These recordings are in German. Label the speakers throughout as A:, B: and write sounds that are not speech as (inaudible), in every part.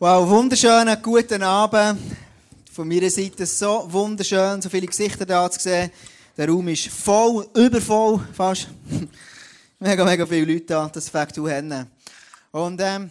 A: Wow, wunderschönen guten Abend. Von meiner Seite so wunderschön, so viele Gesichter da zu sehen. Der Raum ist voll, übervoll fast. (laughs) mega, mega viele Leute da, das fängt du hin. Und ähm,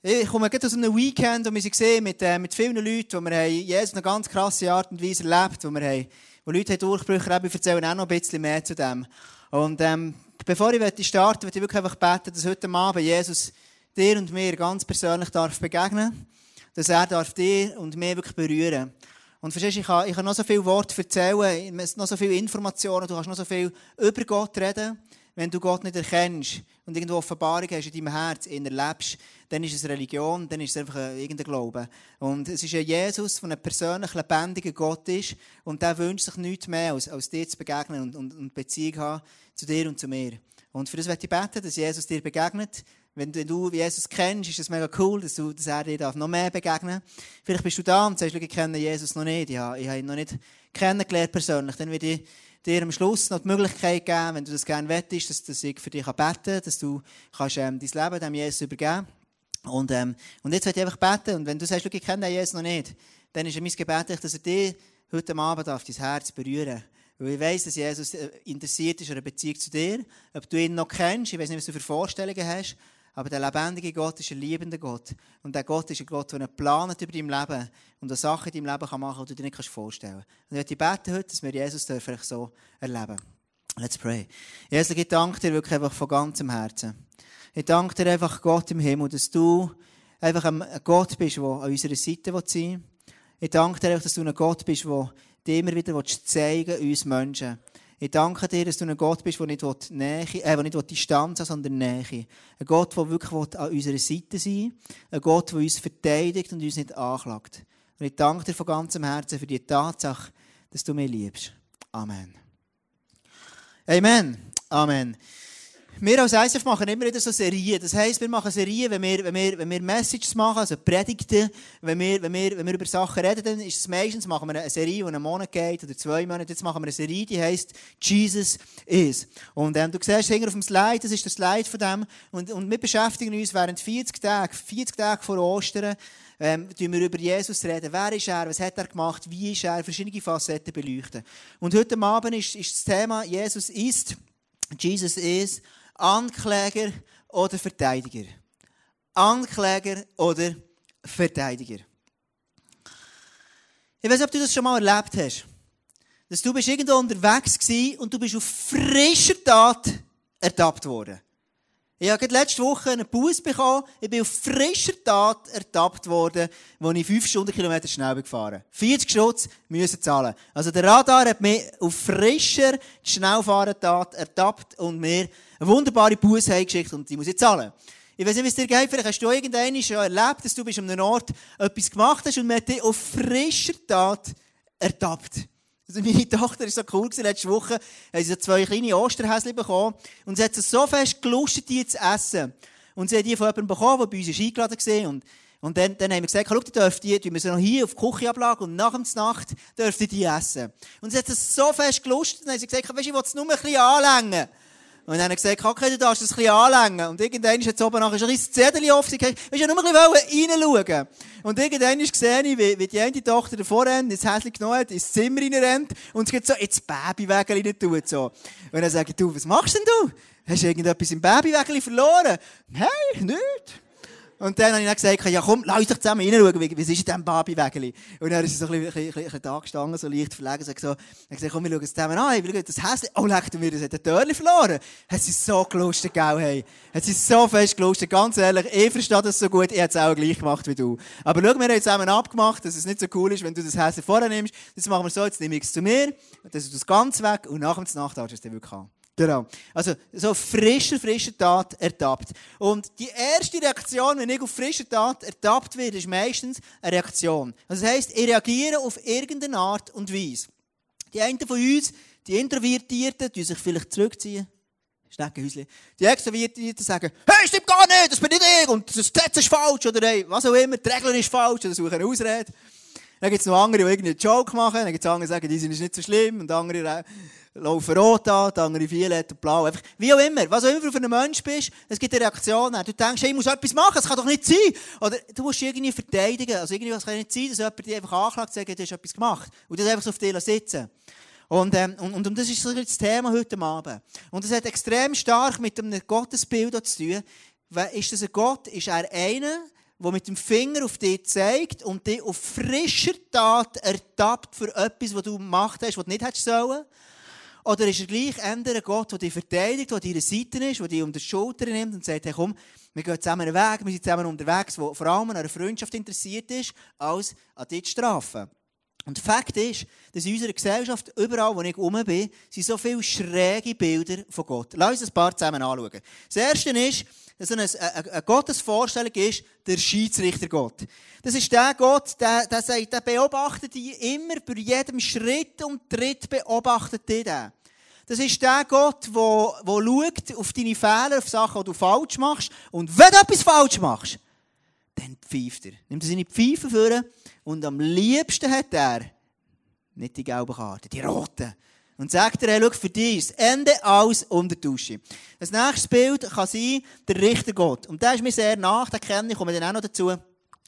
A: ich komme gerade aus einem Weekend, wo wir gesehen mit, äh, mit vielen Leuten, wo wir haben Jesus eine ganz krasse Art und Weise erlebt, wo wir haben, wo Leute haben Durchbrüche haben, ich auch noch ein bisschen mehr zu dem. Und ähm, bevor ich starte, möchte ich wirklich einfach beten, dass heute Abend Jesus dir und mir ganz persönlich darf begegnen dass er darf dir und mir wirklich berühren Und verstehst, ich kann, ich kann noch so viele Worte erzählen, noch so viele Informationen, du kannst noch so viel über Gott reden. Wenn du Gott nicht erkennst und irgendwo Offenbarung hast in deinem Herz, ihn erlebst, dann ist es Religion, dann ist es einfach irgendein Glaube. Und es ist ein Jesus, der ein persönlich lebendiger Gott ist und der wünscht sich nichts mehr, als, als dir zu begegnen und, und, und Beziehung haben zu dir und zu mir. Und für das möchte ich beten, dass Jesus dir begegnet, wenn du Jesus kennst, ist es mega cool, dass, du, dass er dir noch mehr begegnen darf. Vielleicht bist du da und sagst, ich kenne Jesus noch nicht. Ja, ich habe ihn noch nicht kennengelernt persönlich. Dann würde ich dir am Schluss noch die Möglichkeit geben, wenn du das gerne wettest, dass, dass ich für dich beten kann, dass du kannst, ähm, dein Leben dem Jesus übergeben und, ähm, und jetzt werde ich einfach beten. Und wenn du sagst, ich kenne Jesus noch nicht, dann ist mein Gebet, dass er dir heute Abend auf dein Herz berühren darf. Weil ich weiss, dass Jesus äh, interessiert ist an einer Beziehung zu dir. Ob du ihn noch kennst, ich weiß nicht, was du für Vorstellungen hast. Aber der lebendige Gott ist ein liebender Gott. Und der Gott ist ein Gott, der einen Plan hat über dein Leben und Sachen in deinem Leben machen kann, die du dir nicht vorstellen kannst. Und ich bete heute, dass wir Jesus vielleicht so erleben. Let's pray. Jesus, ich danke dir wirklich einfach von ganzem Herzen. Ich danke dir einfach, Gott im Himmel, dass du einfach ein Gott bist, der an unserer Seite sein will. Ich danke dir, dass du ein Gott bist, der dir immer wieder zeigen uns Menschen. Ich danke dir, dass du ein Gott bist, der nicht, Nähe, äh, nicht Distanz hat, sondern Nähe. Ein Gott, der wirklich an unserer Seite sein will. Ein Gott, der uns verteidigt und uns nicht anklagt. Und ich danke dir von ganzem Herzen für die Tatsache, dass du mich liebst. Amen. Amen. Amen. Wir als ISF machen immer wieder so Serien. Das heisst, wir machen Serien, wenn wir, wenn wir, wenn wir Messages machen, also Predigten, wenn wir, wenn, wir, wenn wir über Sachen reden, dann ist es meistens, machen wir eine Serie, die einen Monat geht oder zwei Monate. Jetzt machen wir eine Serie, die heisst Jesus is. Und ähm, du siehst hinten auf dem Slide, das ist der Slide von dem. Und, und wir beschäftigen uns während 40 Tage, 40 Tage vor Ostern, ähm, wir über Jesus reden. Wer ist er? Was hat er gemacht? Wie ist er? Verschiedene Facetten beleuchten. Und heute Abend ist, ist das Thema Jesus ist, Jesus is. Ankläger oder Verteidiger. Ankläger oder Verteidiger. Ich weiß nicht, ob du das schon mal erlebt hast. Dass du bist irgendwo unterwegs warst und du bist auf frischer Tat ertappt worden. Ich habe letzte Woche einen Bus bekommen. Ich bin auf frischer Tat ertappt worden, als ich 5 Stundenkilometer schnell gefahren bin. 40 Schutz müssen zahlen. Also der Radar hat mich auf frischer Schnellfahrentat ertappt und mir eine wunderbare Bus geschickt und die muss ich zahlen. Ich weiß nicht, wie es dir geht. Vielleicht hast du irgendwann schon erlebt, dass du bist an einem Ort etwas gemacht hast und man hat dich auf frischer Tat ertappt. Also meine Tochter war so cool, letzte Woche haben sie zwei kleine Osterhäschen bekommen und sie hat es so fest gelustet, die zu essen. Und sie hat die von jemandem bekommen, der bei uns eingeladen war. Und, und dann, dann haben wir gesagt, schau, die dürft tun wir sie noch hier auf die Küchenablage und nach der Nacht dürft ihr die essen. Und sie hat es so fest gelustet, dann haben sie gesagt, weißt du, ich will es nur ein bisschen anlängen. Und dann hat er gesagt, okay, du darfst das ein bisschen anlängen. Und irgendwann ist jetzt oben nachher ein kleines Zettel aufgegangen. Ich wollte nur ein bisschen reinschauen. Und irgendwann gesehen, wie, wie die eine Tochter davor rennt, ins Häschen genommen hat, ins Zimmer reinrennt und sie geht so ins Babywägel rein tut. So. Und dann sage ich, du, was machst denn du? Hast du irgendetwas im Babywägel verloren? Nein, nicht. Und dann habe ich dann gesagt, ja komm, lass uns doch zusammen reinschauen, wie, wie ist in diesem Babywägeli? Und dann ist sie so ein bisschen, ein bisschen, ein bisschen da gestanden, so leicht verlegen, und so, dann gesagt, komm, wir schauen es zusammen an, hey, wir schauen das Häschen, oh, leck mir, das hat ein Törli verloren. Hat sie so gelustet, gell, hey. Hat sie so fest gelustet, ganz ehrlich, ich verstehe das so gut, ich hätte es auch gleich gemacht wie du. Aber schau, wir haben zusammen abgemacht, dass es nicht so cool ist, wenn du das Häschen vorher nimmst. Das machen wir so, jetzt nehme ich es zu mir, das ist das ganz weg, und nach dem Nacht hast du es dann wirklich haben. Genau. Also, so frischer, frischer Tat ertappt. Und die erste Reaktion, wenn ich auf frischer Tat ertappt werde, ist meistens eine Reaktion. Also, das heisst, ich reagiere auf irgendeine Art und Weise. Die einen von uns, die Introvertierten, die sich vielleicht zurückziehen. Schneckenhäuschen. Die Extrovertierten sagen, hey, stimmt gar nicht, das bin nicht ich, und das Gesetz ist falsch, oder hey, was auch immer, die Regel ist falsch, oder suchen eine Ausrede. Dann gibt es noch andere, die irgendeinen Joke machen. Dann gibt es andere, die sagen, die sind nicht so schlimm. Und andere laufen rot an, die andere violett und blau. Einfach, wie auch immer. Was auch immer du für ein Mensch bist, es gibt eine Reaktion. Du denkst, hey, ich muss etwas machen, das kann doch nicht sein. Oder du musst irgendwie verteidigen. Also irgendwie, was kann nicht sein, dass jemand dich einfach anklagt und sagt, du hast etwas gemacht. Und das einfach so auf dir sitzen. Und, ähm, und, und, das ist das Thema heute Abend. Und das hat extrem stark mit einem Gottesbild zu tun. Ist das ein Gott? Ist er einer, der mit dem Finger auf dich zeigt und dich auf frischer Tat ertappt für etwas, was du gemacht hast, was du nicht hättest sollen? Oder ist er gleich ein Gott, der dich verteidigt, der an deiner Seite ist, der dich um die Schulter nimmt und sagt, hey komm, wir gehen zusammen einen Weg, wir sind zusammen unterwegs, der vor allem an einer Freundschaft interessiert ist, als an dich zu strafen. Und Fakt ist, dass in unserer Gesellschaft, überall wo ich rum bin, sind so viele schräge Bilder von Gott. Lass uns ein paar zusammen anschauen. Das erste ist, dass eine, eine, eine Gottesvorstellung ist, der Schiedsrichter Gott. Das ist der Gott, der, der sagt, der beobachtet dich immer, bei jedem Schritt und Tritt beobachtet dich der. Das ist der Gott, der, der schaut auf deine Fehler, auf Sachen, die du falsch machst. Und wenn du etwas falsch machst, dann pfeift er. Nimmt er seine Pfeife vor und am liebsten hat er nicht die gelben Karten, die roten. Und sagt er, hey, schau, für dich Ende alles unter Dusche. Das nächste Bild kann sein, der Richtergott. Und der ist mir sehr nach, den kenne ich, komme dann auch noch dazu.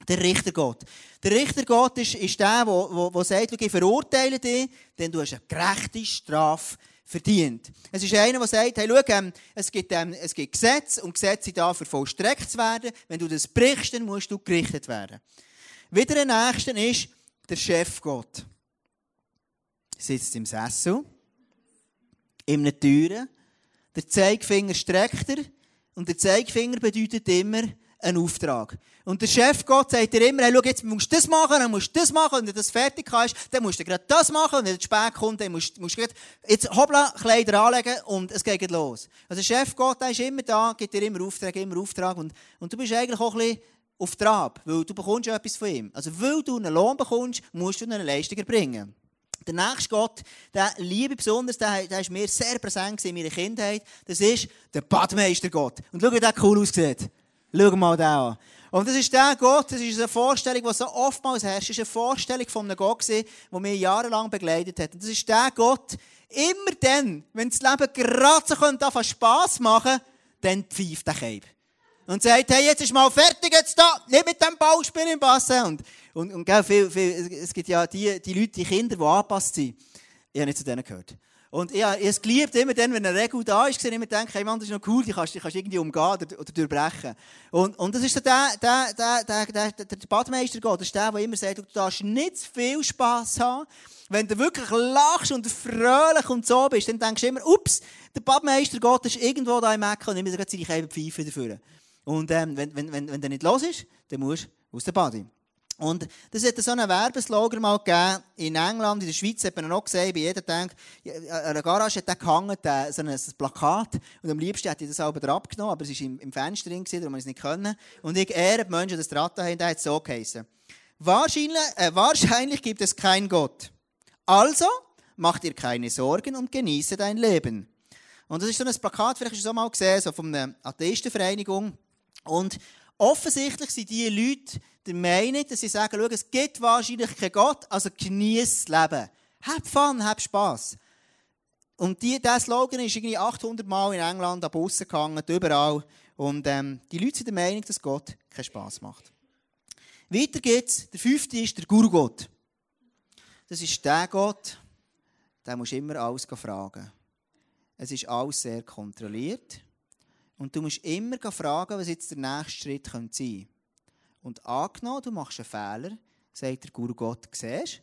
A: Der Richtergott. Der Richtergott ist, ist der, der sagt, ich verurteile dich, denn du hast eine gerechte Strafe verdient. Es ist einer, der sagt, hey, schau, ähm, es, gibt, ähm, es gibt Gesetze und Gesetze sind dafür vollstreckt zu werden. Wenn du das brichst, dann musst du gerichtet werden. Wieder ein Nächster ist der Chefgott. Sitzt im Sessel, in einer Türe, der Zeigefinger streckt er und der Zeigefinger bedeutet immer, einen Auftrag. Und der Chef Gott sagt dir immer, hey, schau, jetzt musst du das machen, dann musst du das machen, und wenn das fertig hast, dann musst du gerade das machen, und wenn du spät kommt, dann musst, musst du jetzt hoppla, Kleider anlegen, und es geht los. Also der Chef Gott, der ist immer da, gibt dir immer Auftrag, immer Auftrag, und, und du bist eigentlich auch ein bisschen auf Trab, weil du bekommst ja etwas von ihm. Also weil du einen Lohn bekommst, musst du eine Leistung erbringen. Der nächste Gott, der liebe besonders, der, der ist mir sehr präsent in meiner Kindheit, das ist der Badmeister Gott. Und schau, wie der cool aussieht. Schau mal da an. Und das ist der Gott, das ist eine Vorstellung, die so oftmals herrscht. Das ist eine Vorstellung von einem Gott, der mich jahrelang begleitet hat. Und das ist der Gott, immer dann, wenn das Leben gerade so könnte, Spass machen dann pfeift der Keib. Und sagt, hey, jetzt ist mal fertig, jetzt da, nicht mit dem Ballspiel im Bassin. Und, und, und gell, viel, viel, es gibt ja die, die Leute, die Kinder, die angepasst sind. Ich habe nicht zu denen gehört. Und ich habe es geliebt, immer dann, wenn eine Regel da ist, immer denke, hey Mann, das ist noch cool, die kannst du irgendwie umgehen oder, oder durchbrechen. Und, und das ist so der, der, der, der, der, der, der Badmeister Gott, das ist der, der immer sagt, du darfst nicht zu viel Spass haben. Wenn du wirklich lachst und fröhlich und so bist, dann denkst du immer, ups, der Badmeister Gott ist irgendwo da im Ecken und immer seine kleine Pfeife dafür. Und ähm, wenn, wenn, wenn, wenn der nicht los ist, dann musst du aus der Body. Und das hat so einen Werbeslogan mal gegeben in England, in der Schweiz hat man noch gesehen, bei jedem denkt, an einer Garage hat der gehangen, so ein Plakat, und am liebsten hätte ich das selber abgenommen, aber es war im, im Fenster drin, darum man es nicht können. Und ich ehre die Menschen, die das Draht haben, der hat so geheißen. Wahrscheinlich, äh, wahrscheinlich gibt es keinen Gott. Also mach dir keine Sorgen und genieße dein Leben. Und das ist so ein Plakat, vielleicht hast du es auch mal gesehen, so von einer Atheistenvereinigung. Und offensichtlich sind diese Leute der Meinung, dass sie sagen, schau, es gibt wahrscheinlich keinen Gott, also genieß das Leben. Hab Fun, hab Spass. Und die, dieser Slogan ist irgendwie 800 Mal in England an Bussen gehangen, überall. Und ähm, die Leute sind der Meinung, dass Gott keinen Spass macht. Weiter geht's. Der fünfte ist der Guru-Gott. Das ist der Gott, der muss immer alles fragen. Es ist alles sehr kontrolliert. Und du musst immer fragen, was jetzt der nächste Schritt sein könnte. Und angenommen, du machst einen Fehler, sagt der Guru Gott, siehst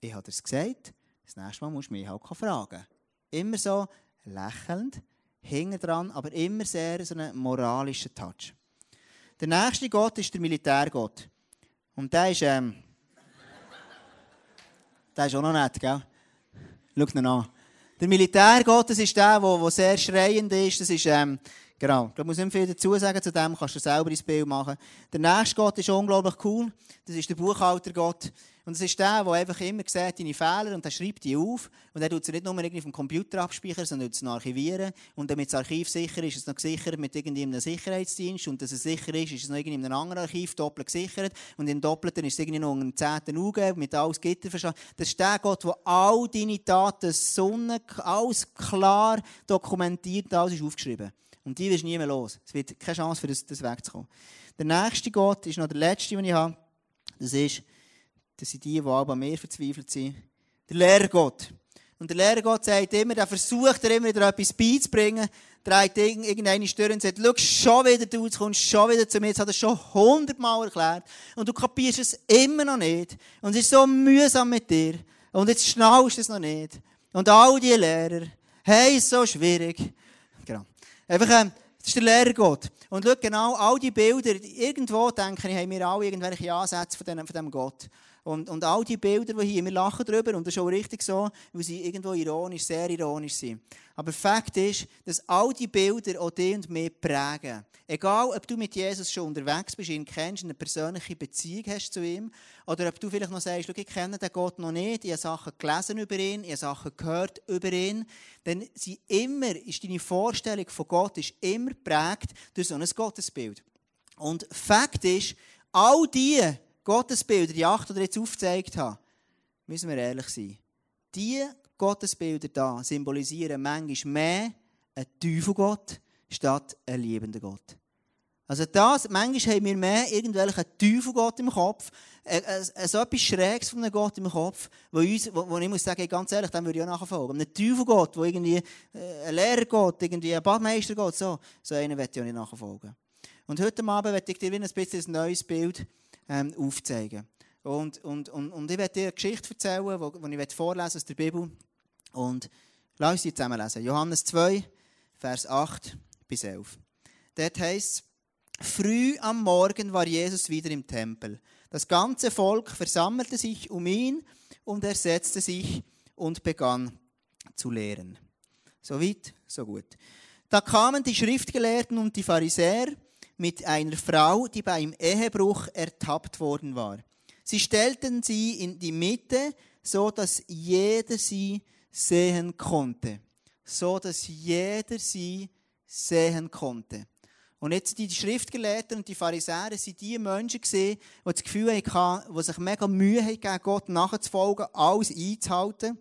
A: ich habe es gesagt, das nächste Mal musst du mich halt fragen. Immer so lächelnd, hinten dran, aber immer sehr so einen moralischen Touch. Der nächste Gott ist der Militärgott. Und der ist, ähm, (laughs) der ist auch noch nett, gell? Schau ihn an. Der Militärgott, das ist der, der, der sehr schreiend ist. Das ist, ähm, Genau. Ich muss nicht viel dazu sagen zu dem, kannst du selber ins Bild machen. Der nächste Gott ist unglaublich cool. Das ist der Buchhaltergott. Und es ist der, der einfach immer sieht, deine Fehler und der schreibt die auf. Und er tut sie nicht nur irgendwie dem Computer abspeichern, sondern tut sie archivieren. Und damit das Archiv sicher ist, ist es noch gesichert mit irgendeinem Sicherheitsdienst. Und dass es sicher ist, ist es noch in einem anderen Archiv doppelt gesichert. Und im Doppelten ist es irgendwie noch einen zehnten UG mit alles Gitter verstanden. Das ist der Gott, der all deine Taten, Sonne, alles klar dokumentiert, alles ist aufgeschrieben. Und die wirst nie mehr los. Es wird keine Chance, für das, das wegzukommen. Der nächste Gott ist noch der letzte, den ich habe. Das ist, das sind die, die alle an mir verzweifelt sind. Der Lehrgott. Und der Lehrgott sagt immer, der versucht immer wieder etwas beizubringen, dreht irgendeine Stirn und sagt, schau, schon wieder du, jetzt kommst schon wieder zu mir, jetzt hat er schon hundertmal erklärt. Und du kapierst es immer noch nicht. Und es ist so mühsam mit dir. Und jetzt schnallst du es noch nicht. Und all die Lehrer, hey, ist so schwierig. Genau. Einfach, ähm, das ist der Lehrgott. Und schau genau, all die Bilder, irgendwo denke ich, haben wir alle irgendwelche Ansätze von diesem, von diesem Gott. Und, und all die Bilder, die hier, wir lachen darüber, und das ist auch richtig so, weil sie irgendwo ironisch, sehr ironisch sind. Aber Fakt ist, dass all die Bilder auch dich und mich prägen. Egal, ob du mit Jesus schon unterwegs bist, ihn kennst, eine persönliche Beziehung hast zu ihm, oder ob du vielleicht noch sagst, ich kenne den Gott noch nicht, ich habe Sachen gelesen über ihn, ich habe Sachen gehört über ihn, dann sie immer, ist deine Vorstellung von Gott ist immer prägt durch so ein Gottesbild. Und Fakt ist, all die Gottesbilder, die acht oder jetzt aufgezeigt habe, müssen wir ehrlich sein. Die Gottesbilder da symbolisieren manchmal mehr einen Teufelgott statt einen liebenden Gott. Also das, manchmal haben wir mehr irgendwelchen Teufelgott im Kopf, äh, äh, äh, so etwas Schräges von einem Gott im Kopf, wo, uns, wo, wo ich muss sagen, ganz ehrlich, dem würde ich auch nachfolgen. Ein Teufelgott, wo irgendwie äh, ein Lehrergott, irgendwie ein Badmeistergott, so, so einen möchte ich auch nicht nachfolgen. Und heute Abend werde ich dir ein bisschen ein neues Bild ähm, aufzeigen. Und, und, und, und ich werde dir eine Geschichte erzählen, die ich vorlesen aus der Bibel. Und lass uns die zusammen lesen. Johannes 2, Vers 8 bis 11. Dort heißt es, früh am Morgen war Jesus wieder im Tempel. Das ganze Volk versammelte sich um ihn und er setzte sich und begann zu lehren. So weit, so gut. Da kamen die Schriftgelehrten und die Pharisäer mit einer Frau, die beim Ehebruch ertappt worden war. Sie stellten sie in die Mitte, so dass jeder sie sehen konnte. So dass jeder sie sehen konnte. Und jetzt die Schriftgelehrten und die Pharisäer sind die Menschen gesehen, die das Gefühl hatten, die sich mega Mühe haben, Gott nachzufolgen, alles einzuhalten.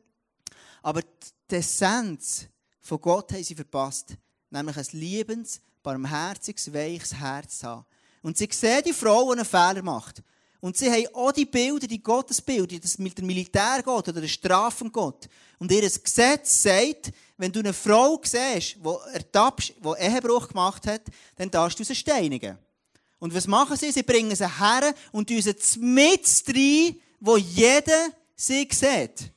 A: Aber die Essenz von Gott haben sie verpasst. Nämlich ein liebens, barmherziges, weiches Herz haben. Und sie sehen die Frau, die einen Fehler macht. Und sie haben auch die Bilder, die Gottesbilder, das mit der Militärgott oder der Strafengott. Und ihr Gesetz sagt, wenn du eine Frau siehst, die ertappst, die Ehebruch gemacht hat, dann darfst du sie steinigen. Und was machen sie? Sie bringen sie her und tun sie mit rein, wo jeder sie sieht.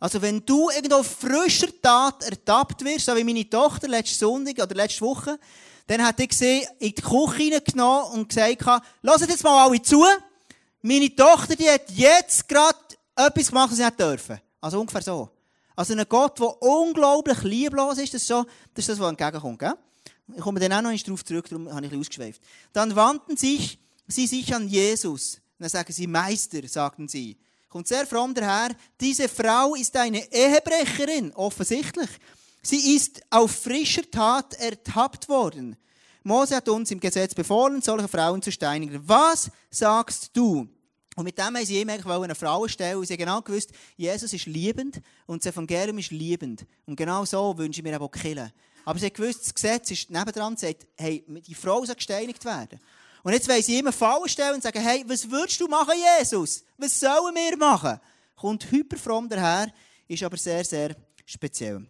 A: Also wenn du irgendwo frischer Tat ertappt wirst, so wie meine Tochter letzte Sonntag oder letzte Woche, dann hat ich sie in die Küche hineingenommen und gesagt, lasst jetzt mal alle zu. Meine Tochter, die hat jetzt gerade etwas gemacht, was sie nicht dürfen. Also ungefähr so. Also ein Gott, der unglaublich lieblos ist, das ist, so, das, ist das, was entgegenkommt. Gell? Ich komme dann auch noch darauf zurück, darum habe ich ein ausgeschweift. Dann wandten sich, sie sich an Jesus. Dann sagen sie, Meister, sagten sie kommt sehr fromm daher, diese Frau ist eine Ehebrecherin, offensichtlich. Sie ist auf frischer Tat ertappt worden. Mose hat uns im Gesetz befohlen, solche Frauen zu steinigen. Was sagst du? Und mit dem haben sie ihm eigentlich eine Frau stellen. Sie haben genau gewusst, Jesus ist liebend und das Evangelium ist liebend. Und genau so wünschen wir auch killen. Aber sie haben gewusst, das Gesetz ist nebendran, sagt, hey, die Frau soll gesteinigt werden. Und jetzt wollen sie immer Fallen stellen und sagen, hey, was würdest du machen, Jesus? Was sollen wir machen? Kommt hyperfromm daher, ist aber sehr, sehr speziell.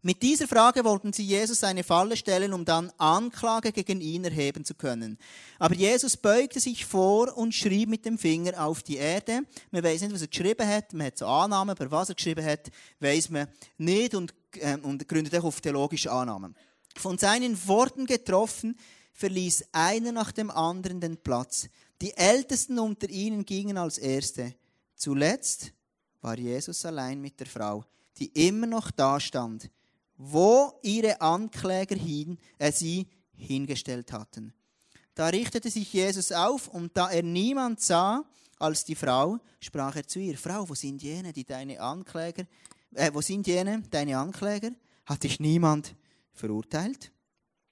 A: Mit dieser Frage wollten sie Jesus eine Falle stellen, um dann Anklage gegen ihn erheben zu können. Aber Jesus beugte sich vor und schrieb mit dem Finger auf die Erde. Man weiß nicht, was er geschrieben hat. Man hat so Annahmen, aber was er geschrieben hat, weiß man nicht und, äh, und gründet auch auf theologische Annahmen. Von seinen Worten getroffen, verließ einer nach dem anderen den Platz. Die Ältesten unter ihnen gingen als Erste. Zuletzt war Jesus allein mit der Frau, die immer noch da stand, wo ihre Ankläger hin, äh, sie hingestellt hatten. Da richtete sich Jesus auf und da er niemand sah, als die Frau, sprach er zu ihr, Frau, wo sind jene, die deine Ankläger, äh, wo sind jene, deine Ankläger? Hat dich niemand verurteilt?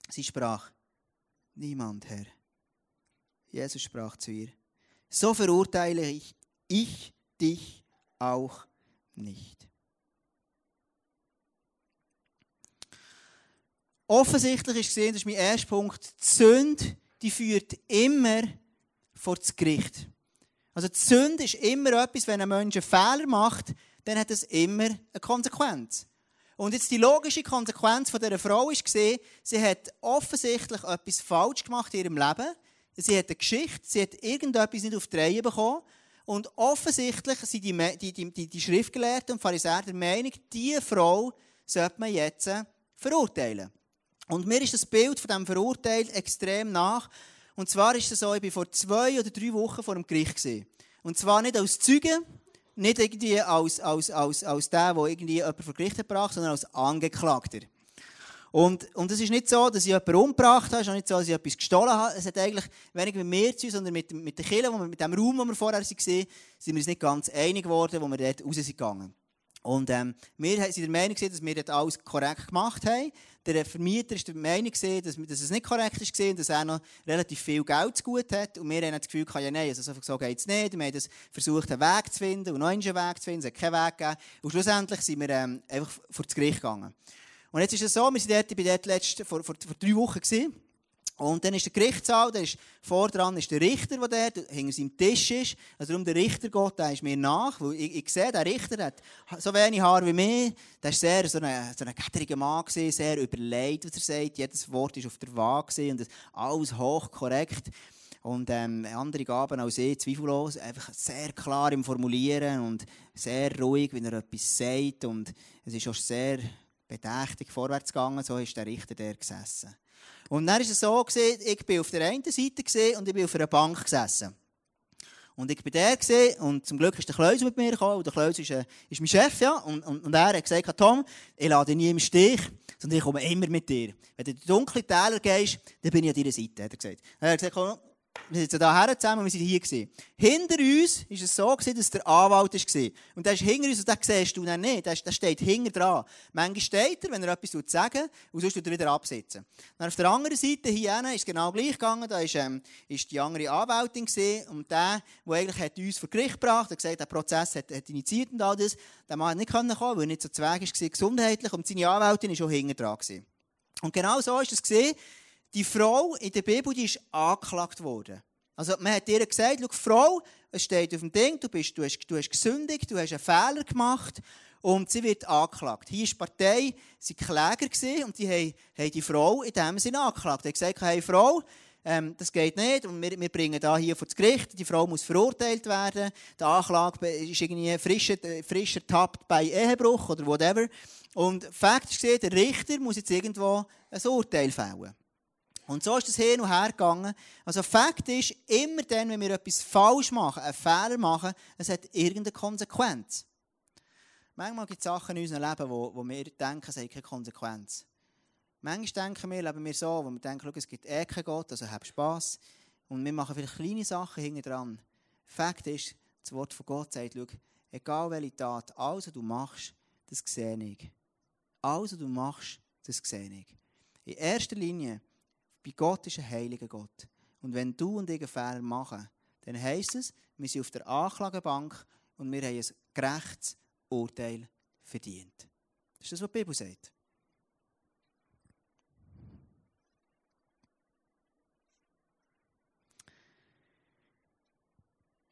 A: Sie sprach, niemand, Herr. Jesus sprach zu ihr, so verurteile ich, ich dich auch nicht. Offensichtlich ist gesehen, das ist mein erster Punkt, die Sünde, die führt immer vor das Gericht. Also die Sünde ist immer etwas, wenn ein Mensch einen Fehler macht, dann hat es immer eine Konsequenz. Und jetzt die logische Konsequenz von dieser Frau gesehen, sie hat offensichtlich etwas falsch gemacht in ihrem Leben. Sie hat eine Geschichte, sie hat irgendetwas nicht auf die Reihe bekommen. Und offensichtlich sind die, die, die, die Schriftgelehrten und Pharisäer der Meinung, diese Frau sollte man jetzt verurteilen. Und mir ist das Bild von diesem Verurteilt extrem nach. Und zwar ist es so, ich war vor zwei oder drei Wochen vor dem Gericht. Gewesen. Und zwar nicht als Zeuge, nicht irgendwie als, als, als, als der, der irgendwie jemanden vor Gericht gebracht sondern als Angeklagter. Und, und es ist nicht so, dass ich jemanden umgebracht habe, es ist auch nicht so, dass ich etwas gestohlen habe. Es hat eigentlich weniger mit mir zu tun, sondern mit, mit der Kirche, mit dem Raum, wo wir vorher waren, sind wir uns nicht ganz einig geworden, wo wir dort raus sind. Und ähm, wir sind der Meinung, dass wir das alles korrekt gemacht haben. Der Vermieter war der Meinung, dass, dass es nicht korrekt ist und dass er noch relativ viel Geld zu gut hat. Und wir haben das Gefühl, ja, nein, also so geht es nicht. Wir haben das versucht, einen Weg zu finden und noch einen Weg zu finden. Es hat keinen Weg gegeben. Und schlussendlich sind wir ähm, einfach vor das Gericht gegangen. Und jetzt ist es so, wir waren dort, ich war dort letzte, vor, vor, vor drei Wochen. Gewesen. Und dann ist der Gerichtssaal, der ist, vor dran ist der Richter, der dort hinter seinem Tisch ist. Also darum der Richter geht, der ist mir nach, weil ich, ich sehe, der Richter hat so wenig Haar wie mir. Der war sehr so ein so eine Mann, gewesen, sehr überlegt, was er sagt. Jedes Wort war auf der Waage und alles hochkorrekt. Und ähm, andere Gaben als ich, zweifellos, einfach sehr klar im Formulieren und sehr ruhig, wenn er etwas sagt. Und es ist auch sehr bedächtig vorwärts gegangen, so ist der Richter der gesessen. Und dann ist es so, gewesen, ich bin auf der einen Seite und ich bin auf einer Bank gesessen. Und ich bin der gewesen, und zum Glück ist der Kleus mit mir gekommen. Und der Kleus ist, äh, ist mein Chef, ja. Und, und, und er hat gesagt, Tom, ich lade dich nie im Stich, sondern ich komme immer mit dir. Wenn du in dunklen Täler gehst, dann bin ich an deiner Seite, hat er gesagt. Er hat gesagt, wir sitzen hier zusammen und wir sind hier gewesen. Hinter uns war es so, gewesen, dass der Anwalt war. Und der ist hinter uns und den siehst du dann nicht. Der, steht hinter dran. Manchmal steht er, wenn er etwas sagen und sonst tut er wieder absitzen. Dann auf der anderen Seite, hier ist es genau gleich gegangen. Da war ähm, die andere Anwältin gewesen, und der, der eigentlich hat uns vor Gericht gebracht hat, gesagt, der Prozess hat, hat initiiert und all das. Der Mann hat nicht kommen weil er nicht so zu Weg war, gesundheitlich. Und seine Anwältin war schon hinter dran. Und genau so ist es gesehen die Frau in der Bibel, die ist angeklagt worden. Also man hat ihr gesagt, schau, Frau, es steht auf dem Ding, du, bist, du, hast, du hast gesündigt, du hast einen Fehler gemacht und sie wird angeklagt. Hier war die Partei, sie waren Kläger und die haben, die Frau in dem Sinne angeklagt. Die haben gesagt, hey Frau, ähm, das geht nicht und wir, wir bringen da hier vor das Gericht, die Frau muss verurteilt werden, die Anklage ist irgendwie frisch, frisch ertappt bei Ehebruch oder whatever. Und Fakt ist, der Richter muss jetzt irgendwo ein Urteil fällen. Und so ist es hin und her gegangen. Also Fakt ist, immer dann, wenn wir etwas falsch machen, einen Fehler machen, es hat irgendeine Konsequenz. Manchmal gibt es Sachen in unserem Leben, wo, wo wir denken, es hat keine Konsequenz. Manchmal denken wir, leben wir so, wo wir denken, es gibt eh keinen Gott, also hab Spass. Und wir machen vielleicht kleine Sachen hinten dran. Fakt ist, das Wort von Gott sagt, schau, egal welche Tat, alles, was du machst, das sehe ich. Alles, was du machst, das sehe ich. In erster Linie bei Gott ist ein heiliger Gott. Und wenn du und ich einen Fehler machen, dann heisst es, wir sind auf der Anklagebank und wir haben ein gerechtes Urteil verdient. Das ist das, was die Bibel sagt.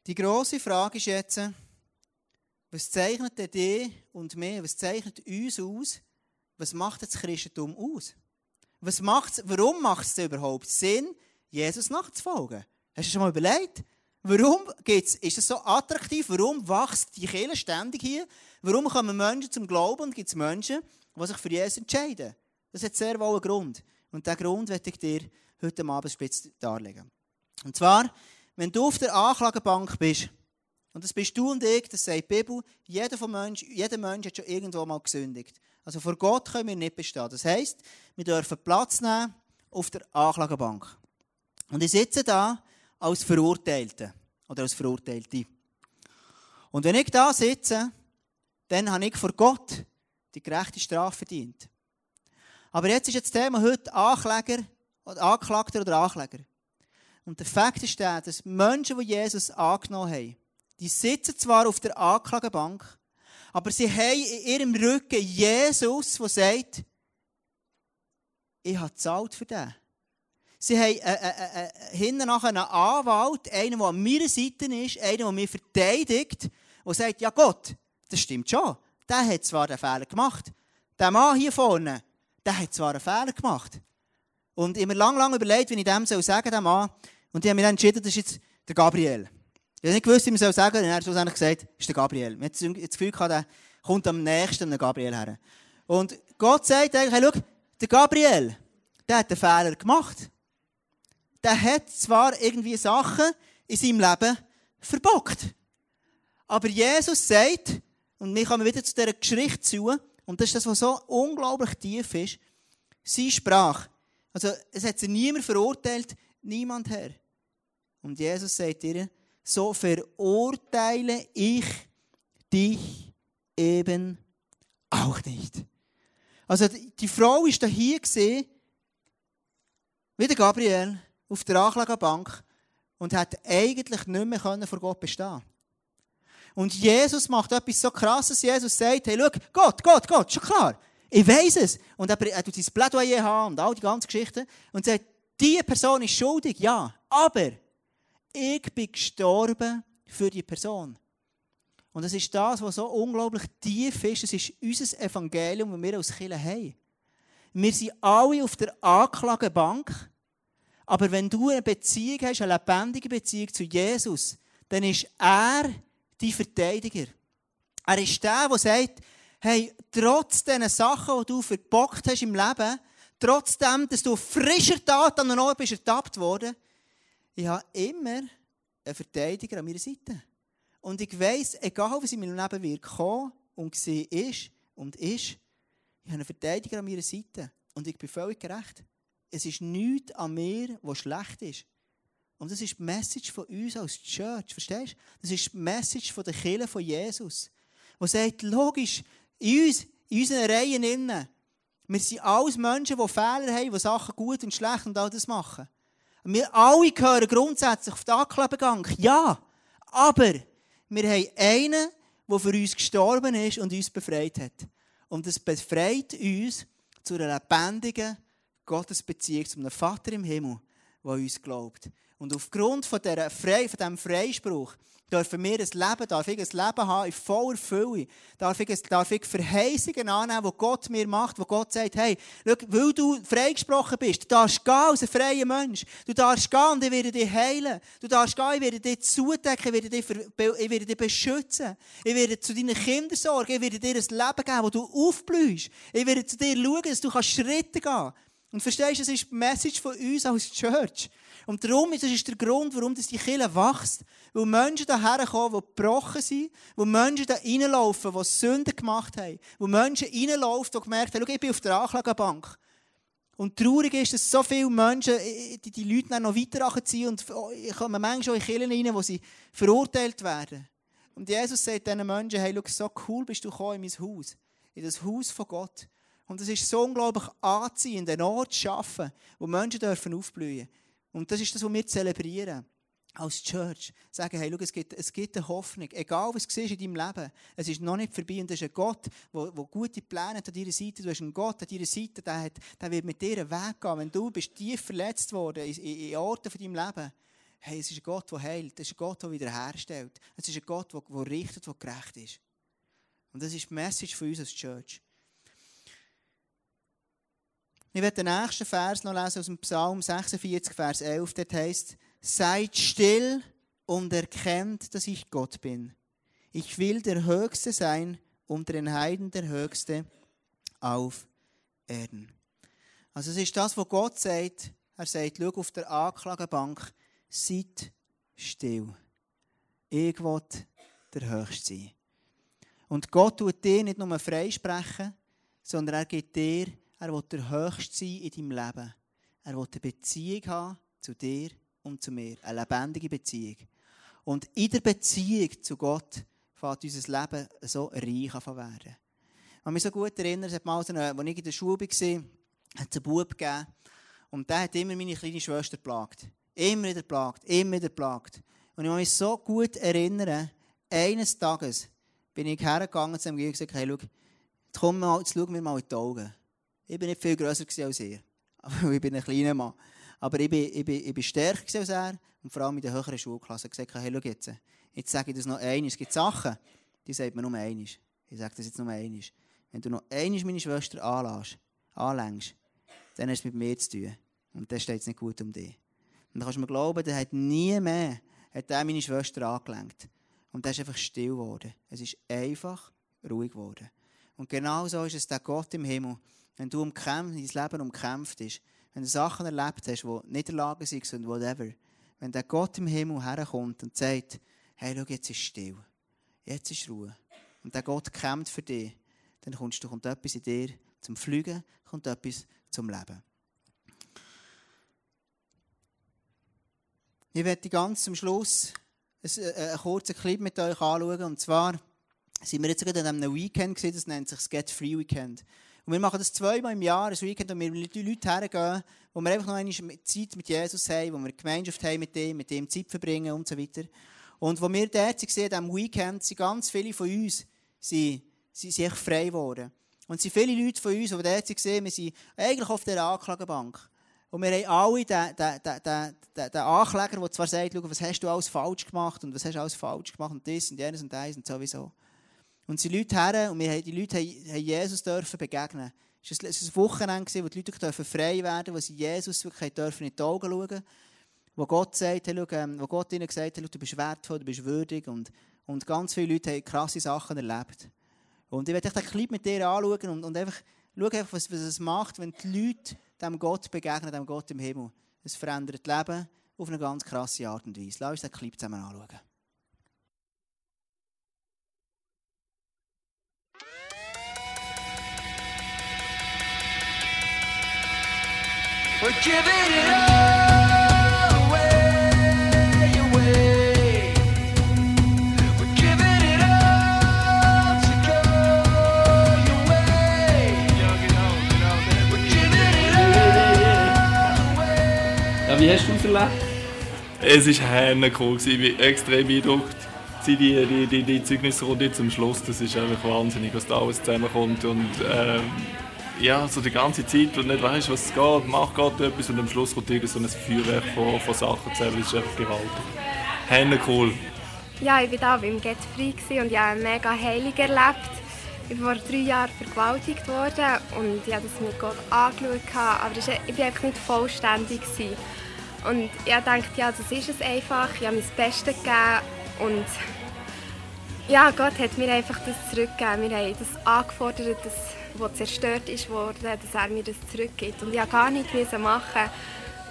A: Die grosse Frage ist jetzt, was zeichnet denn dich und mich, was zeichnet uns aus, was macht das Christentum aus? Was macht's, warum macht es überhaupt Sinn, Jesus nachzufolgen? Hast du schon mal überlegt? Warum geht's, ist es so attraktiv? Warum wächst die Kirche ständig hier? Warum kommen Menschen zum Glauben und gibt es Menschen, die sich für Jesus entscheiden? Das hat sehr wohl einen Grund. Und diesen Grund werde ich dir heute Abend spitz darlegen. Und zwar, wenn du auf der Anklagebank bist, und das bist du und ich, das sagt die Bibel, jeder, von Mensch, jeder Mensch hat schon irgendwo mal gesündigt. Also vor Gott können wir nicht bestehen. Das heisst, wir dürfen Platz nehmen auf der Anklagebank. Und ich sitze da als Verurteilter. oder als Verurteilte. Und wenn ich da sitze, dann habe ich vor Gott die gerechte Strafe verdient. Aber jetzt ist das Thema heute Ankläger, oder Anklagter oder Ankläger. Und der Fakt ist der, dass Menschen, die Jesus angenommen haben, die sitzen zwar auf der Anklagebank, aber sie haben in ihrem Rücken Jesus, der sagt, ich habe gezahlt für den. Sie haben äh, äh, äh, hinten nachher einen Anwalt, einen, der an meiner Seite ist, einen, der mich verteidigt, der sagt, ja Gott, das stimmt schon. Der hat zwar den Fehler gemacht. Der Mann hier vorne, der hat zwar einen Fehler gemacht. Und ich habe mir lange, lange überlegt, wie ich dem soll sagen dem Mann. Und ich habe mich dann entschieden, das ist jetzt der Gabriel. Ich habe nicht gewusst, wie man soll sagen, und er hat schlussendlich gesagt, ist der Gabriel. Ich habe das Gefühl gehabt, der kommt am nächsten an Gabriel her. Und Gott sagt eigentlich, hey, schau, der Gabriel, der hat einen Fehler gemacht. Der hat zwar irgendwie Sachen in seinem Leben verbockt. Aber Jesus sagt, und wir kommen wieder zu dieser Geschichte zu, und das ist das, was so unglaublich tief ist, sie sprach. Also, es hat sie niemand verurteilt, niemand her. Und Jesus sagt ihr, so verurteile ich dich eben auch nicht. Also, die Frau ist da hier gesehen, wie der Gabriel, auf der Anklagebank und hat eigentlich nicht mehr vor Gott bestehen Und Jesus macht etwas so krasses. Jesus sagt, hey, schau, Gott, Gott, Gott, schon klar. Ich weiß es. Und er, er tut sein Plädoyer haben und all die ganzen Geschichten. Und sagt, diese Person ist schuldig, ja. Aber ich bin gestorben für die Person. Und das ist das, was so unglaublich tief ist. Es ist unser Evangelium, das wir als Kirche haben. Wir sind alle auf der Anklagebank. Aber wenn du eine Beziehung hast, eine lebendige Beziehung zu Jesus, dann ist er dein Verteidiger. Er ist der, der sagt, hey, trotz diesen Sachen, die du verbockt hast im Leben, trotzdem, dass du frischer Tat an der bist ertappt worden, ich habe immer einen Verteidiger an meiner Seite. Und ich weiss, egal was in meinem Leben wird kommen und gesehen ist und ist, ich habe einen Verteidiger an meiner Seite. Und ich bin völlig gerecht. Es ist nichts an mir, was schlecht ist. Und das ist die Message von uns als Church, verstehst du? Das ist die Message von der Kirche von Jesus. Der sagt, logisch, in uns, in unseren Reihen innen, wir sind alles Menschen, die Fehler haben, die Sachen gut und schlecht und all das machen. Wir alle gehören grundsätzlich auf den Anklebegang. Ja, aber wir haben einen, der für uns gestorben ist und uns befreit hat. Und das befreit uns zu einer lebendigen Gottesbeziehung zu einem Vater im Himmel, der uns glaubt. Und aufgrund von diesem Freispruch dürfen wir ein Leben, darf ich ein Leben haben in voller Fülle. Darf ich, darf ich Verheißungen annehmen, die Gott mir macht, wo Gott sagt, hey, schau, weil du freigesprochen bist, du darfst gehen als ein freier Mensch. Du darfst gehen und ich werde dich heilen. Du darfst gehen, ich werde dich zudecken, ich werde dich, ich werde dich beschützen. Ich werde zu deinen Kindern sorgen, ich werde dir ein Leben geben, wo du aufblühst. Ich werde zu dir schauen, dass du Schritte gehen kannst. Und verstehst du, das ist die Message von uns als Church. Und darum, das ist der Grund, warum das die Kirche wächst. Weil Menschen daher kommen, die gebrochen sind, wo Menschen da reinlaufen, die Sünden gemacht haben, wo Menschen reinlaufen, die gemerkt haben, ich bin auf der Anklagebank. Und traurig ist, dass so viele Menschen die, die Leute dann noch weiter anziehen und ich komme manchmal in Kirchen rein, wo sie verurteilt werden. Und Jesus sagt diesen Menschen, hey, schau, so cool bist du gekommen in mein Haus, in das Haus von Gott. Und es ist so unglaublich anziehend, einen Ort zu schaffen, wo Menschen dürfen aufblühen Und das ist das, was wir zelebrieren. Als Church. Sagen, hey, schau, es gibt, es gibt eine Hoffnung. Egal, was du in deinem Leben es ist noch nicht vorbei. Und das ist ein Gott, der, der gute Pläne hat an deiner Seite. Du hast einen Gott an deiner Seite, der, hat, der wird mit dir einen Weg gehen. Wenn du bist tief verletzt worden in, in, in Orten von deinem Leben, hey, es ist ein Gott, der heilt. Es ist ein Gott, der wiederherstellt. Es ist ein Gott, der, der richtet, der gerecht ist. Und das ist die Message von uns als Church. Ich werde den nächsten Vers noch lesen aus dem Psalm 46, Vers 11. Dort heißt, seid still und erkennt, dass ich Gott bin. Ich will der Höchste sein, unter den Heiden der Höchste auf Erden. Also es ist das, was Gott sagt. Er sagt, schau auf der Anklagebank, seid still. Ich will der Höchste sein. Und Gott tut dir nicht nur freisprechen, sondern er gibt dir er will der Höchste sein in deinem Leben. Er will eine Beziehung haben zu dir und zu mir. Eine lebendige Beziehung. Und in der Beziehung zu Gott fängt unser Leben so reich an werden. Ich kann mich so gut erinnern, es hat mal, als ich in der Schule war, hat es einen Bub gegeben. Und der hat immer meine kleine Schwester geplagt. Immer wieder geplagt, immer wieder geplagt. Und ich kann mich so gut erinnern, eines Tages bin ich hergegangen zu ihm und gesagt, hey, schau, komm mal, jetzt schau mir mal in die Augen. Ich bin nicht viel grösser als er. (laughs) Aber ich bin ein kleiner Mann. Aber ich bin, ich bin, ich bin stärker als er und vor allem in der höheren Schulklasse. Ich habe gesagt, hey, schau jetzt, jetzt sage ich das noch einmal. Es gibt Sachen, die sagt man nur einmal. Ich sage das jetzt nur einmal. Wenn du noch einmal meine Schwester anlängst, dann hast du mit mir zu tun. Und dann steht es nicht gut um dich. Und dann kannst du mir glauben, der hat nie mehr hat er meine Schwester angelenkt. Und er ist einfach still geworden. Es ist einfach ruhig geworden. Und genau so ist es der Gott im Himmel. Wenn du umkämpft, dein Leben umkämpft ist, wenn du Sachen erlebt hast, die nicht in der Lage sind und whatever, wenn der Gott im Himmel herkommt und sagt, hey, schau, jetzt ist still, jetzt ist Ruhe, und der Gott kämpft für dich, dann kommst du, kommt etwas in dir zum Fliegen, kommt etwas zum Leben. Ich werde ganz zum Schluss einen, einen kurzen Clip mit euch anschauen. Und zwar sind wir jetzt gerade an einem Weekend gesehen, das nennt sich das Get Free Weekend. Und wir machen das zweimal im Jahr, ein Weekend, wo wir mit den Leuten hergehen, wo wir einfach noch eine Zeit mit Jesus haben, wo wir Gemeinschaft haben mit ihm, mit ihm Zeit verbringen und so weiter. Und wo wir dort gesehen diesem Weekend, sind ganz viele von uns sind, sind, sind echt frei geworden. Und es sind viele Leute von uns, die dort gesehen wir sind eigentlich auf der Anklagebank. Und wir haben alle den, den, den, den, den Ankläger, der zwar sagt, was hast du alles falsch gemacht und was hast du alles falsch gemacht und das und jenes und das und sowieso. Und die Leute her, und wir die Leute haben Jesus dürfen begegnen. Es war ein Wochenende, wo die Leute dürfen frei werden wo sie Jesus wirklich dürfen in die Augen schauen wo Gott, sagt, ähm, wo Gott ihnen gesagt hat, du bist wertvoll, du bist würdig und, und ganz viele Leute haben krasse Sachen erlebt. Und ich werde den Clip mit dir anschauen und, und einfach schauen, was, was es macht, wenn die Leute dem Gott begegnen, dem Gott im Himmel. Es verändert das Leben auf eine ganz krasse Art und Weise. Lass uns den Clip zusammen anschauen.
B: Wie hast du es erlebt?
C: Es war cool, ich bin extrem beeindruckt. Die, die, die, die Zeugnisrunde zum Schluss, das ist einfach wahnsinnig, was da alles zusammenkommt. Und ähm, ja, so die ganze Zeit und nicht weißt, was es geht, mach gerade etwas und am Schluss kommt irgend so ein Feuerwerk von, von Sachen zusammen. Das ist einfach gewaltig. Hände cool.
D: Ja, ich war da beim Get Free und ich habe mega Heilung erlebt. Ich bin vor drei Jahren vergewaltigt worden und ich habe das mit Gott angeschaut, aber ich war einfach nicht vollständig. Und ich dachte, ja, das ist es einfach. Ich habe mein Bestes gegeben und ja, Gott hat mir einfach das zurückgegeben. Wir haben das angefordert, dass wo zerstört worden, dass er mir das zurückgibt. Und ich musste gar nichts machen.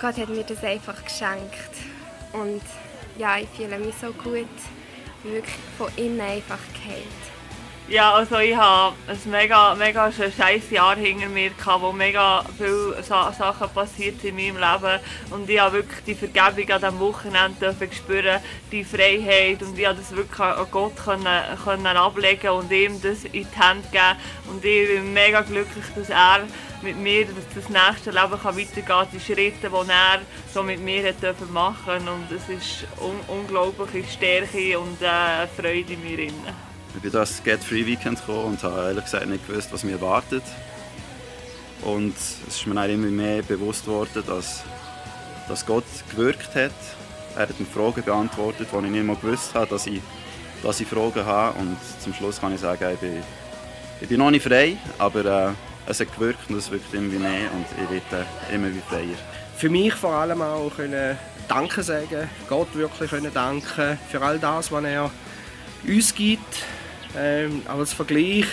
D: Gott hat mir das einfach geschenkt. Und ja, ich fühle mich so gut, wirklich von innen einfach geheilt.
E: Ja, also ich habe ein mega, mega scheiß Jahr hinter mir gehabt, wo mega viele Sachen passiert in meinem Leben und ich habe wirklich die Vergebung an diesem Wochenende spüren, die Freiheit und ich habe das wirklich an Gott können, können ablegen und ihm das in die Hand geben und ich bin mega glücklich, dass er mit mir dass das nächste Leben kann weitergehen kann, die Schritte, die er so mit mir hat machen und es ist un unglaubliche Stärke und äh, Freude in mir. Drin.
F: Ich bin das Get Free Weekend gekommen und habe ehrlich gesagt nicht gewusst, was mir erwartet. Und es ist mir dann immer mehr bewusst geworden, dass, dass Gott gewirkt hat. Er hat mir Fragen beantwortet, die ich nicht mal gewusst habe, dass ich, dass ich Fragen habe. Und zum Schluss kann ich sagen, ich bin, ich bin noch nicht frei, aber äh, es hat gewirkt und es wirkt immer mehr und ich werde immer wie freier.
G: Für mich vor allem auch können Danke sagen, Gott wirklich können danken für all das, was er uns gibt ähm, als Vergleich,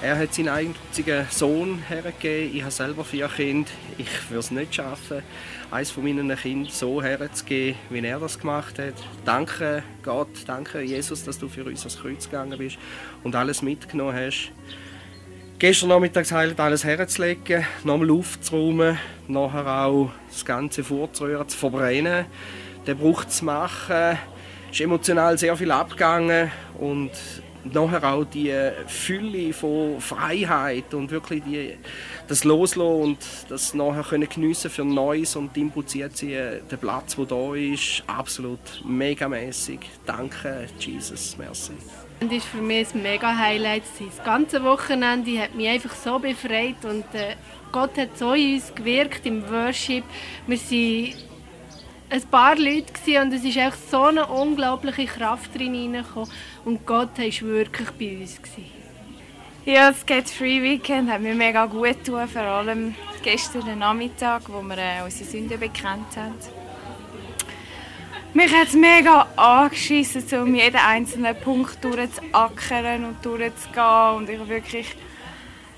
G: er hat seinen einzigen Sohn hergegeben. Ich habe selber vier Kinder. Ich würde es nicht schaffen, eines von meinen Kindern so herzugeben, wie er das gemacht hat. Danke Gott, danke Jesus, dass du für uns ans Kreuz gegangen bist und alles mitgenommen hast. Gestern Nachmittag heilt alles herzulegen, nochmal aufzuräumen, nachher auch das Ganze vorzurühren, zu verbrennen, den Bruch zu machen, ist emotional sehr viel abgegangen und nachher auch die Fülle von Freiheit und wirklich die, das Loslassen und das nachher können geniessen für Neues und im Prinzip der Platz, der da ist, absolut megamäßig. Danke, Jesus, merci.
B: Das war für mich ein mega Highlight. Das ganze Wochenende hat mich einfach so befreit und äh, Gott hat so in uns gewirkt im Worship. Wir waren ein paar Leute und es ist echt so eine unglaubliche Kraft drin hineingekommen und Gott war wirklich bei uns.
H: Ja, das Get Free Weekend hat mir mega gut getan, vor allem gestern Nachmittag, wo wir äh, unsere Sünden bekannt haben. Mich hat es mega angeschissen, um jeden einzelnen Punkt durchzuackern und durchzugehen. Und ich habe wirklich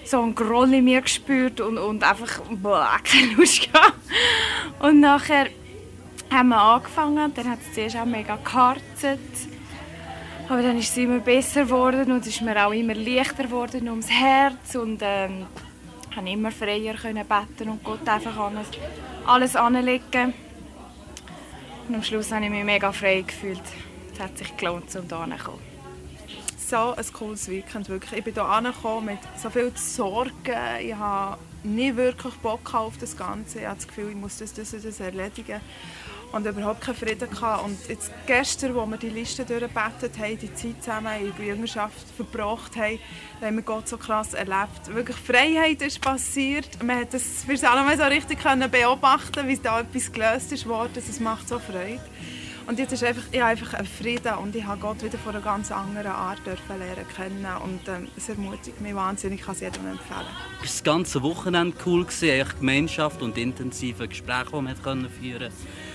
H: so einen Groll in mir gespürt und, und einfach (laughs) keine Lust gehabt. Und nachher haben wir angefangen, dann hat es zuerst auch mega geharzt. Aber dann ist es immer besser geworden und es ist mir auch immer leichter geworden ums Herz und ähm, konnte immer freier können beten und Gott einfach alles, alles anlegen. Und am Schluss habe ich mich mega frei gefühlt. Es hat sich gelohnt, um hierher zu.
I: So ein cooles Weekend, wirklich. Ich bin hier angekommen mit so viel Sorgen. Ich habe nicht wirklich Bock auf das Ganze. Ich habe das Gefühl, ich muss das, das, das erledigen und überhaupt keinen Frieden gehabt. Und jetzt gestern, als wir die Liste durchgebetet haben, die Zeit zusammen in der Jüngerschaft verbracht haben, haben wir Gott so krass erlebt. Wirklich Freiheit ist passiert. Man hat das für auch so richtig können beobachten, wie da etwas gelöst ist worden. Das macht so Freude. Und jetzt ist einfach, ich einfach einen Frieden und ich habe Gott wieder von einer ganz anderen Art dürfen lernen kennen und ähm, es ermutigt mich wahnsinnig, ich kann es jedem empfehlen.
J: Das ganze Wochenende cool gewesen, Gemeinschaft und intensive Gespräche, die wir führen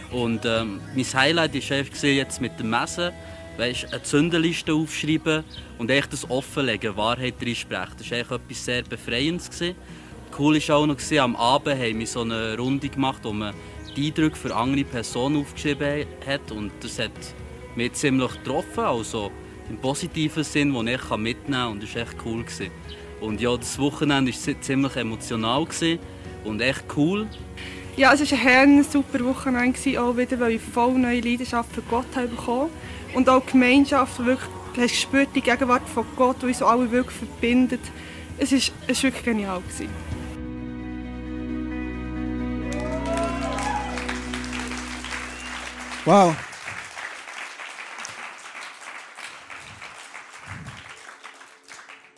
J: konnten. Und ähm, mein Highlight war einfach jetzt mit dem Messen, weißt, eine Zündeliste aufschreiben und echt das offenlegen, Wahrheit reinsprechen. Das war eigentlich etwas sehr Befreiendes. Gewesen. Cool war auch noch, am Abend haben wir so eine Runde gemacht, wo man die Eindrücke für andere Personen aufgeschrieben hat und das hat mich ziemlich getroffen, also im positiven Sinn, den ich mitnehmen kann und das war echt cool. Gewesen. Und ja, das Wochenende war ziemlich emotional und echt cool.
K: Ja, es war ein super Wochenende, auch wieder, weil ich voll neue Leidenschaft für Gott habe bekommen Und auch die Gemeinschaft, wirklich, hast gespürt, die Gegenwart von Gott, die uns alle wirklich verbindet. Es war wirklich genial. Gewesen.
A: Wow.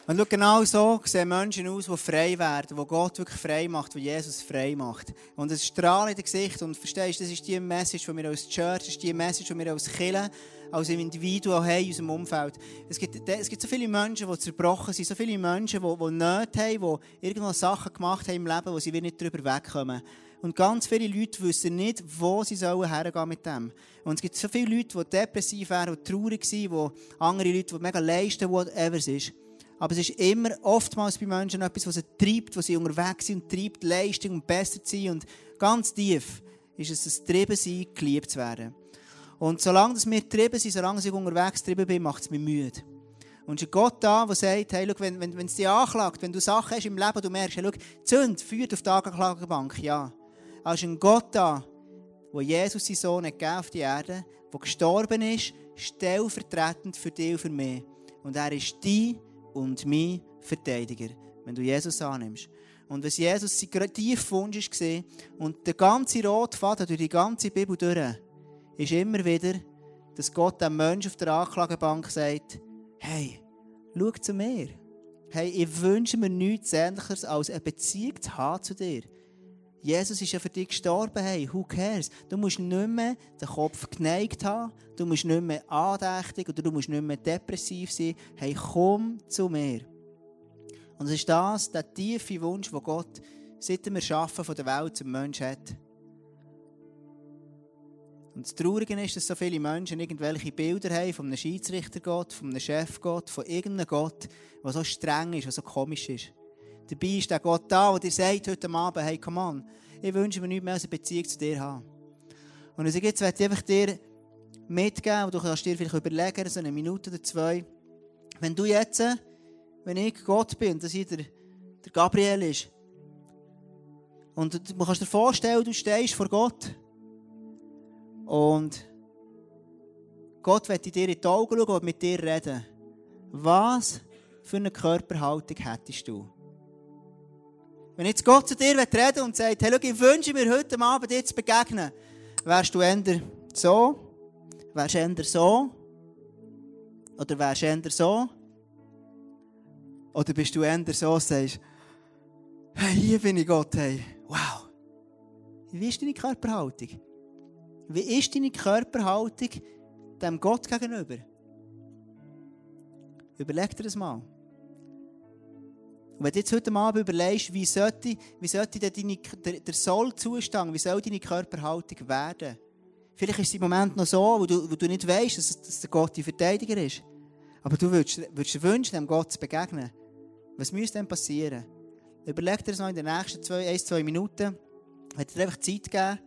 A: Und schau, genau so sehen Menschen aus, die frei werden, die Gott wirklich frei macht, die Jesus frei macht. Und es strahlt in den Gesicht und verstehst, das ist die Message, die wir als Church, das ist die Message, die wir als Kirche, als Individuum haben in unserem Umfeld. Es gibt, es gibt so viele Menschen, die zerbrochen sind, so viele Menschen, die, die Nöte haben, die irgendwo Sachen gemacht haben im Leben, wo sie nicht darüber wegkommen. Und ganz viele Leute wissen nicht, wo sie sollen hergehen mit dem. Und es gibt so viele Leute, die depressiv wären, die traurig sind, die andere Leute, die mega leisten, whatever es ist. Aber es ist immer oftmals bei Menschen etwas, was sie treibt, was sie unterwegs sind und treibt, Leistung und besser zu sein. Und ganz tief ist es das Treiben sein, geliebt zu werden. Und solange wir treiben sind, solange ich unterwegs treiben bin, macht es mich müde. Und es ist Gott da, der sagt, hey, schau, wenn, wenn, wenn es dich anklagt, wenn du Sachen hast im Leben, du merkst, hey, schau, Zünd führt auf die Anklagebank, ja. Ist ein Gott da, der Jesus, seinen Sohn, hat auf die Erde, der gestorben ist, stellvertretend für dich und für mich. Und er ist dein und mein Verteidiger, wenn du Jesus annimmst. Und was Jesus sein tiefer Wunsch war, und der ganze rote Faden durch die ganze Bibel durch, ist immer wieder, dass Gott dem Menschen auf der Anklagebank sagt, hey, schau zu mir. Hey, ich wünsche mir nichts Ähnliches, als eine Beziehung zu haben zu dir. Jesus ist ja für dich gestorben. Hey, who cares? Du musst nicht mehr den Kopf geneigt haben. Du musst nicht mehr andächtig oder du musst nicht mehr depressiv sein. Hey, komm zu mir. Und es ist das, der tiefe Wunsch, den Gott seit dem Erschaffen von der Welt zum Menschen hat. Und das Traurige ist, dass so viele Menschen irgendwelche Bilder haben von einem Schiedsrichtergott, von einem Chefgott, von irgendeinem Gott, der so streng ist, der so komisch ist. Dabei ist der Gott da, der dir sagt heute Abend, hey, come on, ich wünsche mir nichts mehr als eine Beziehung zu dir haben. Und also jetzt werde ich einfach dir mitgeben, und du kannst dir vielleicht überlegen, so eine Minute oder zwei, wenn du jetzt, wenn ich Gott bin, dass ich der, der Gabriel ist, und du kannst dir vorstellen, du stehst vor Gott und Gott wird dir in die Augen schauen und mit dir reden. Was für eine Körperhaltung hättest du? Wenn jetzt Gott zu dir reden und sagt, hey, ich wünsche mir heute Abend dir zu begegnen, wärst du eher so, wärst du eher so, oder wärst du eher so, oder bist du eher so und sagst, hey, hier bin ich Gott, hey, wow. Wie ist deine Körperhaltung? Wie ist deine Körperhaltung dem Gott gegenüber? Überleg dir das mal. Und wenn du jetzt heute Abend überlegst, wie sollte, wie sollte deine, der, der Sollzustand, wie soll deine Körperhaltung werden? Vielleicht ist es im Moment noch so, wo du, wo du nicht weißt, dass, dass der Gott dein Verteidiger ist. Aber du würdest, würdest wünschen, dem Gott zu begegnen. Was müsste denn passieren? Überleg dir das noch in den nächsten zwei, ein, zwei Minuten. Ich werde dir einfach Zeit geben,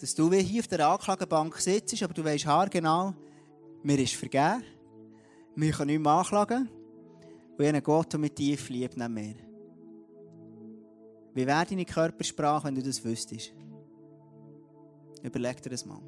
A: dass du wie hier auf der Anklagebank sitzt, aber du weißt haargenau, mir ist vergeben, wir können nicht mehr anklagen und einen Gott, der mit tief liebt, nicht mehr. Wie wäre deine Körpersprache, wenn du das wüsstest? Überleg dir das mal.